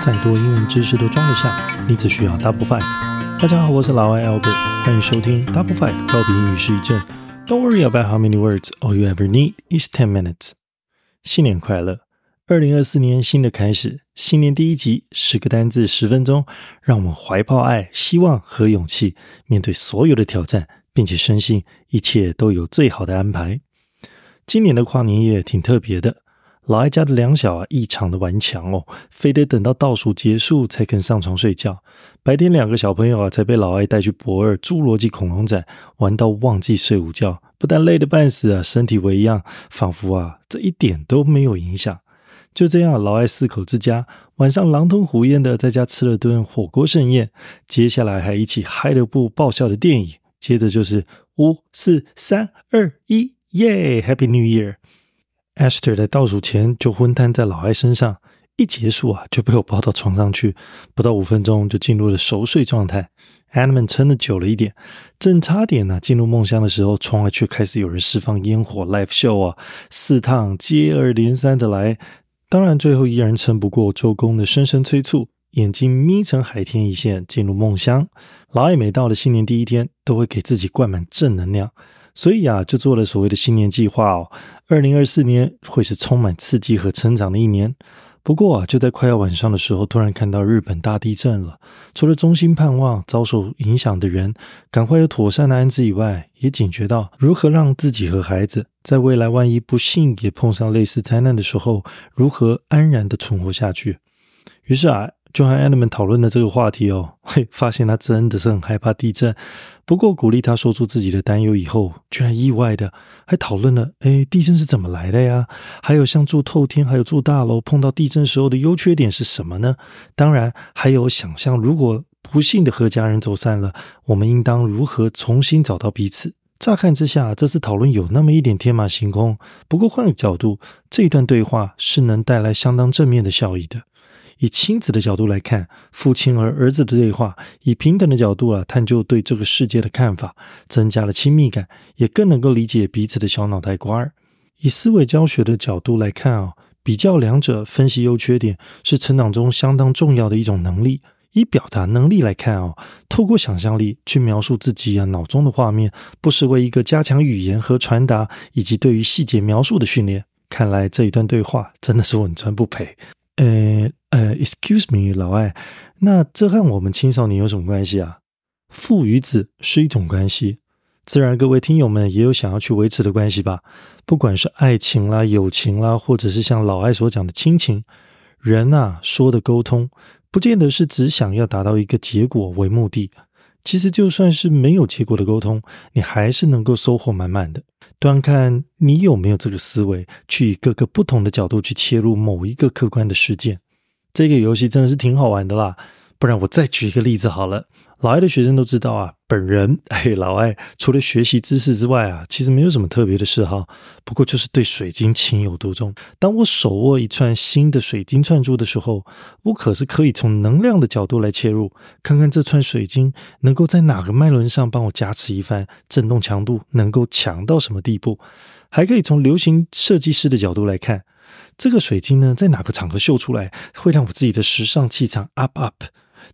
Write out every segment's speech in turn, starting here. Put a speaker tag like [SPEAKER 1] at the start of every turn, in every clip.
[SPEAKER 1] 再多英文知识都装得下，你只需要 Double Five。大家好，我是老外 Albert，欢迎收听 Double Five 高频英语试一阵。Don't worry about how many words, all you ever need is ten minutes。新年快乐！二零二四年新的开始，新年第一集，十个单字，十分钟，让我们怀抱爱、希望和勇气，面对所有的挑战，并且深信一切都有最好的安排。今年的跨年夜挺特别的。老艾家的两小啊，异常的顽强哦，非得等到倒数结束才肯上床睡觉。白天两个小朋友啊，才被老艾带去博二侏罗纪恐龙展，玩到忘记睡午觉，不但累得半死啊，身体为恙，仿佛啊，这一点都没有影响。就这样，老艾四口之家晚上狼吞虎咽的在家吃了顿火锅盛宴，接下来还一起嗨了部爆笑的电影，接着就是五四三二一，耶，Happy New Year Esther 在倒数前就昏瘫在老艾身上，一结束啊就被我抱到床上去，不到五分钟就进入了熟睡状态。Animan 撑的久了一点，正差点呢进入梦乡的时候，窗外却开始有人释放烟火，live show 啊，四趟接二连三的来。当然最后依然撑不过周公的深深催促，眼睛眯成海天一线，进入梦乡。老艾每到了新年第一天，都会给自己灌满正能量。所以啊，就做了所谓的新年计划哦。二零二四年会是充满刺激和成长的一年。不过啊，就在快要晚上的时候，突然看到日本大地震了。除了衷心盼望遭受影响的人赶快有妥善的安置以外，也警觉到如何让自己和孩子在未来万一不幸也碰上类似灾难的时候，如何安然的存活下去。于是啊。就和 Adam 讨论的这个话题哦，会发现他真的是很害怕地震。不过鼓励他说出自己的担忧以后，居然意外的还讨论了：哎，地震是怎么来的呀？还有像住透天，还有住大楼，碰到地震时候的优缺点是什么呢？当然，还有想象如果不幸的和家人走散了，我们应当如何重新找到彼此？乍看之下，这次讨论有那么一点天马行空。不过换个角度，这一段对话是能带来相当正面的效益的。以亲子的角度来看，父亲和儿子的对话；以平等的角度啊，探究对这个世界的看法，增加了亲密感，也更能够理解彼此的小脑袋瓜儿。以思维教学的角度来看啊，比较两者，分析优缺点，是成长中相当重要的一种能力。以表达能力来看啊，透过想象力去描述自己啊脑中的画面，不失为一个加强语言和传达以及对于细节描述的训练。看来这一段对话真的是稳赚不赔。呃呃，excuse me，老艾，那这和我们青少年有什么关系啊？父与子是一种关系，自然各位听友们也有想要去维持的关系吧？不管是爱情啦、友情啦，或者是像老艾所讲的亲情，人啊说的沟通，不见得是只想要达到一个结果为目的。其实就算是没有结果的沟通，你还是能够收获满满的。端看你有没有这个思维，去以各个不同的角度去切入某一个客观的事件。这个游戏真的是挺好玩的啦。不然我再举一个例子好了。老艾的学生都知道啊，本人嘿，老艾除了学习知识之外啊，其实没有什么特别的嗜好，不过就是对水晶情有独钟。当我手握一串新的水晶串珠的时候，我可是可以从能量的角度来切入，看看这串水晶能够在哪个脉轮上帮我加持一番，震动强度能够强到什么地步，还可以从流行设计师的角度来看，这个水晶呢，在哪个场合秀出来，会让我自己的时尚气场 up up。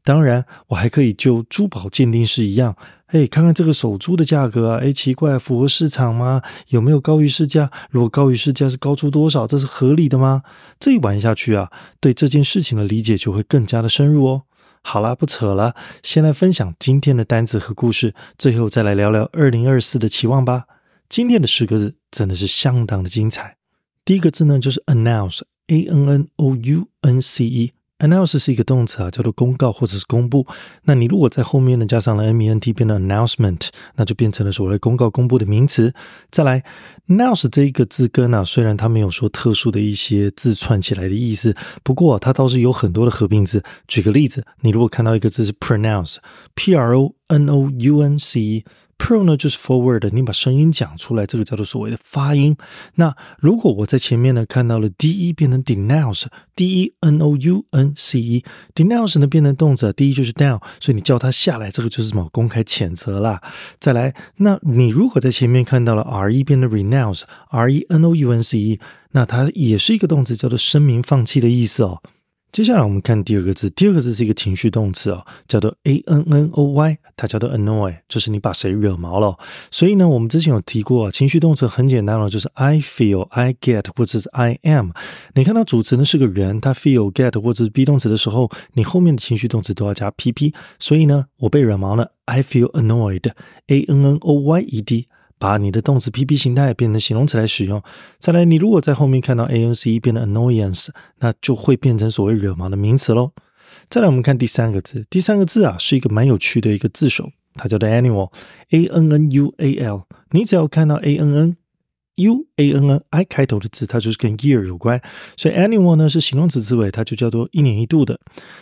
[SPEAKER 1] 当然，我还可以就珠宝鉴定师一样，哎，看看这个手珠的价格啊，哎，奇怪，符合市场吗？有没有高于市价？如果高于市价，是高出多少？这是合理的吗？这一玩下去啊，对这件事情的理解就会更加的深入哦。好啦，不扯了，先来分享今天的单子和故事，最后再来聊聊二零二四的期望吧。今天的十个字真的是相当的精彩。第一个字呢，就是 announce，a n n o u n c e。Announce 是一个动词啊，叫做公告或者是公布。那你如果在后面呢加上了 m e n t，变成 announcement，那就变成了所谓公告、公布的名词。再来，announce 这一个字根啊，虽然它没有说特殊的一些字串起来的意思，不过它倒是有很多的合并字。举个例子，你如果看到一个字是 pronounce，p r o n o u n c e。Pro 呢就是 forward，你把声音讲出来，这个叫做所谓的发音。那如果我在前面呢看到了 de 变成 denounce，d e n o u n c e，denounce 呢变成动词，de 就是 down，所以你叫它下来，这个就是什么公开谴责啦。再来，那你如果在前面看到了 re 变成 renounce，r e n o u n c e，那它也是一个动词，叫做声明放弃的意思哦。接下来我们看第二个字，第二个字是一个情绪动词哦，叫做 a n n o y，它叫做 annoy，就是你把谁惹毛了。所以呢，我们之前有提过，情绪动词很简单了，就是 I feel、I get 或者是 I am。你看到主词呢是个人，他 feel、get 或者是 be 动词的时候，你后面的情绪动词都要加 pp。所以呢，我被惹毛了，I feel annoyed，a n n o y e d。把你的动词 PP 形态变成形容词来使用。再来，你如果在后面看到 A N C 变成 annoyance，那就会变成所谓惹毛的名词喽。再来，我们看第三个字，第三个字啊是一个蛮有趣的一个字首，它叫做 annual，A N N U A L。你只要看到 A N N。U A N N I 开头的字，它就是跟 year 有关，所以 annual 呢是形容词词尾，它就叫做一年一度的。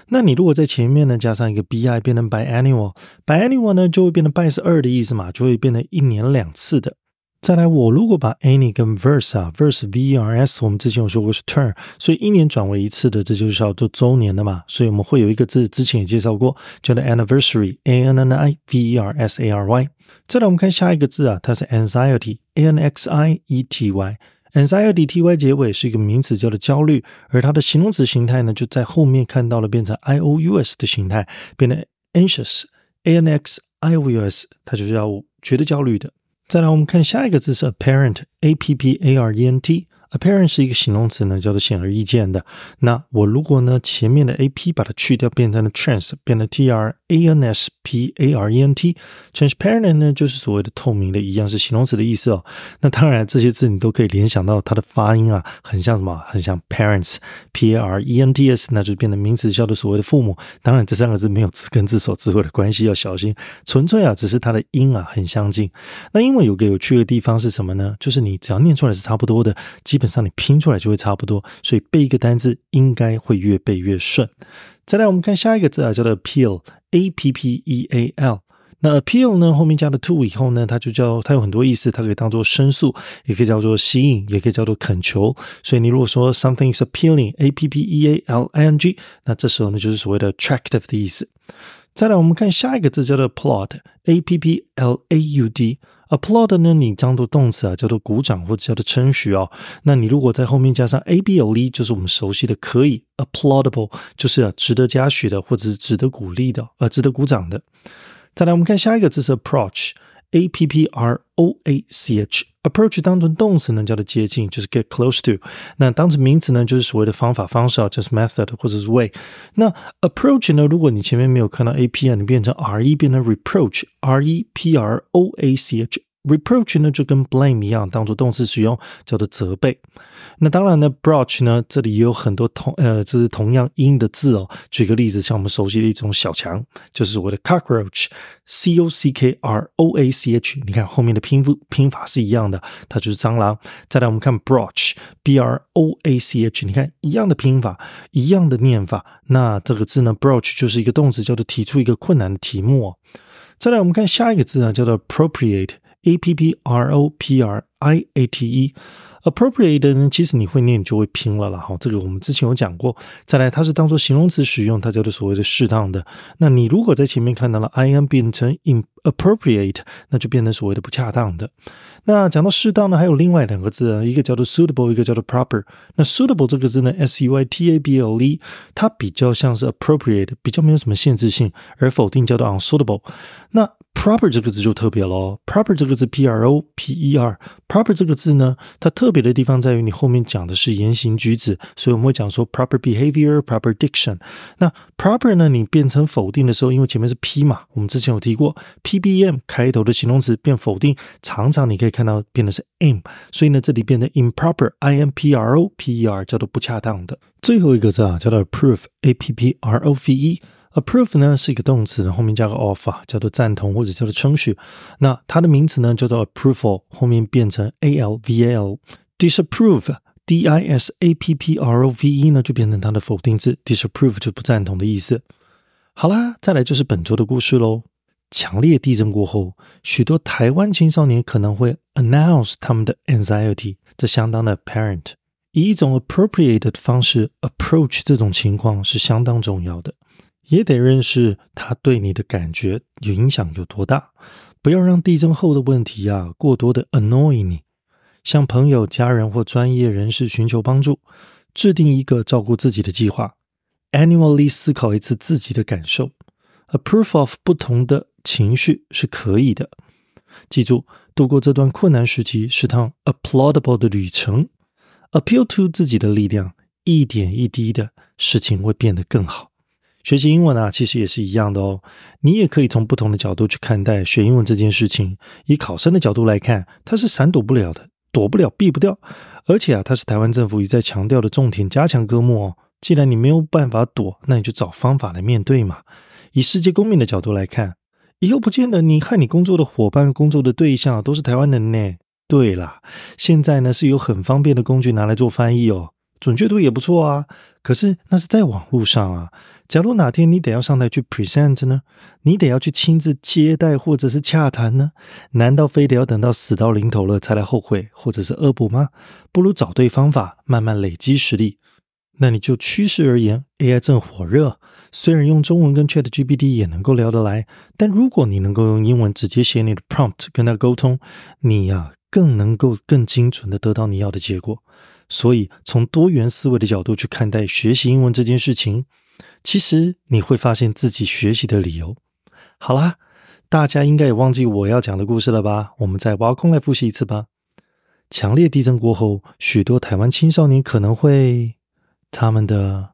[SPEAKER 1] 那你如果在前面呢加上一个 b i，变成 by annual，by annual 呢就会变成 by 是二的意思嘛，就会变成一年两次的。再来，我如果把 any 跟 verse 啊，verse v e r s，我们之前有说过是 turn，所以一年转为一次的，这就是要做周年的嘛。所以我们会有一个字，之前也介绍过，叫做 anniversary，a n n i v e r s a r y。再来，我们看下一个字啊，它是 anxiety，a n x i e t y，anxiety t y 结尾是一个名词，叫做焦虑，而它的形容词形态呢，就在后面看到了变成 i o u s 的形态，变成 anxious，a n x i o u s，它就是要觉得焦虑的。再来，我们看下一个字是 apparent，a p p a r e n t。 Apparent 是一个形容词呢，叫做显而易见的。那我如果呢前面的 a p 把它去掉，变成了 trans，变成 t r a n s p a r e n t，transparent 呢就是所谓的透明的，一样是形容词的意思哦。那当然这些字你都可以联想到它的发音啊，很像什么？很像 parents，p a r e n t s，那就变成名词，叫做所谓的父母。当然这三个字没有字根字首字尾的关系，要小心。纯粹啊，只是它的音啊很相近。那英文有个有趣的地方是什么呢？就是你只要念出来是差不多的，基本。本上你拼出来就会差不多，所以背一个单字应该会越背越顺。再来，我们看下一个字啊，叫做 appeal，a p p e a l。那 appeal 呢，后面加了 to 以后呢，它就叫它有很多意思，它可以当做申诉，也可以叫做吸引，也可以叫做恳求。所以你如果说 something is appealing，a p p e a l i n g，那这时候呢就是所谓的 attractive 的意思。再来，我们看下一个字叫做 applaud，a p p l a u d。Applaud 呢，你当做动词啊，叫做鼓掌或者叫做称许哦。那你如果在后面加上 a b l e，就是我们熟悉的可以 applaudable，就是啊值得嘉许的或者是值得鼓励的，呃，值得鼓掌的。再来，我们看下一个字是 approach，a p p r o a c h。approach 当成动词呢，叫做接近，就是 get close to。那当成名词呢，就是所谓的方法、方式啊，就是 method 或者是 way。那 approach 呢，如果你前面没有看到 a p 啊，你变成 r e 变成 reproach，r e p r o a c h。Reproach 呢就跟 blame 一样，当做动词使用，叫做责备。那当然呢，broach 呢这里也有很多同呃，这是同样音的字哦。举个例子，像我们熟悉的一种小强，就是所谓的 cockroach，c o c k r o a c h。你看后面的拼符拼法是一样的，它就是蟑螂。再来我们看 broach，b r o a c h，你看一样的拼法，一样的念法。那这个字呢，broach 就是一个动词，叫做提出一个困难的题目。哦。再来我们看下一个字呢，叫做 appropriate。A P P R O P R I A T E，appropriate 呢，其实你会念就会拼了啦。哈，这个我们之前有讲过。再来，它是当做形容词使用，它叫做所谓的适当的。那你如果在前面看到了 I am 变成 inappropriate，那就变成所谓的不恰当的。那讲到适当呢，还有另外两个字，一个叫做 suitable，一个叫做 proper。那 suitable 这个字呢，S U I T A B L E，它比较像是 appropriate，比较没有什么限制性，而否定叫做 unsuitable。那 proper 这个字就特别喽，proper 这个字 P R O P E R，proper 这个字呢，它特别的地方在于你后面讲的是言行举止，所以我们会讲说 proper behavior，proper diction。那 proper 呢，你变成否定的时候，因为前面是 P 嘛，我们之前有提过 P B M 开头的形容词变否定，常常你可以看到变的是 m，所以呢，这里变成 improper，I M P R O P E R 叫做不恰当的。最后一个字啊，叫做 approve，A P P R O V E。approve 呢是一个动词，后面加个 of 啊，叫做赞同或者叫做称许。那它的名词呢叫做 approval，后面变成 a l v a l。disapprove，d i s a p p r o v e 呢就变成它的否定字，disapprove 就不赞同的意思。好啦，再来就是本周的故事喽。强烈地震过后，许多台湾青少年可能会 announce 他们的 anxiety，这相当的 apparent。以一种 appropriate 的方式 approach 这种情况是相当重要的。也得认识他对你的感觉影响有多大，不要让地震后的问题啊过多的 annoy 你。向朋友、家人或专业人士寻求帮助，制定一个照顾自己的计划。annually 思考一次自己的感受，approve of 不同的情绪是可以的。记住，度过这段困难时期是趟 applaudable 的旅程。appeal to 自己的力量，一点一滴的事情会变得更好。学习英文啊，其实也是一样的哦。你也可以从不同的角度去看待学英文这件事情。以考生的角度来看，它是闪躲不了的，躲不了，避不掉。而且啊，它是台湾政府一再强调的重点加强科目哦。既然你没有办法躲，那你就找方法来面对嘛。以世界公民的角度来看，以后不见得你和你工作的伙伴、工作的对象都是台湾人呢。对啦，现在呢是有很方便的工具拿来做翻译哦，准确度也不错啊。可是那是在网络上啊。假如哪天你得要上台去 present 呢？你得要去亲自接待或者是洽谈呢？难道非得要等到死到临头了才来后悔或者是恶补吗？不如找对方法，慢慢累积实力。那你就趋势而言，AI 正火热，虽然用中文跟 ChatGPT 也能够聊得来，但如果你能够用英文直接写你的 prompt 跟他沟通，你呀更能够更精准的得到你要的结果。所以从多元思维的角度去看待学习英文这件事情。其实你会发现自己学习的理由。好啦，大家应该也忘记我要讲的故事了吧？我们再挖空来复习一次吧。强烈地震过后，许多台湾青少年可能会他们的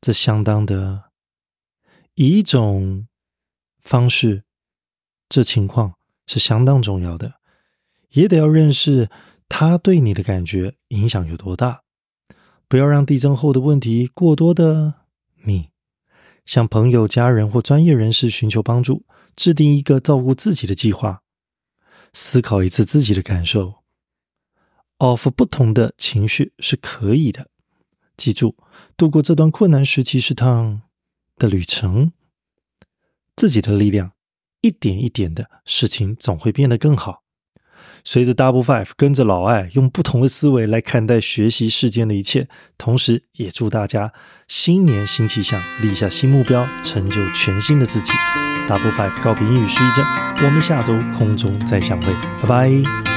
[SPEAKER 1] 这相当的以一种方式，这情况是相当重要的，也得要认识他对你的感觉影响有多大。不要让地震后的问题过多的你。向朋友、家人或专业人士寻求帮助，制定一个照顾自己的计划，思考一次自己的感受，of 不同的情绪是可以的。记住，度过这段困难时期是趟的旅程，自己的力量，一点一点的事情总会变得更好。随着 Double Five，跟着老艾用不同的思维来看待学习世间的一切，同时也祝大家新年新气象，立下新目标，成就全新的自己。Double Five 告别英语失忆症，我们下周空中再相会，拜拜。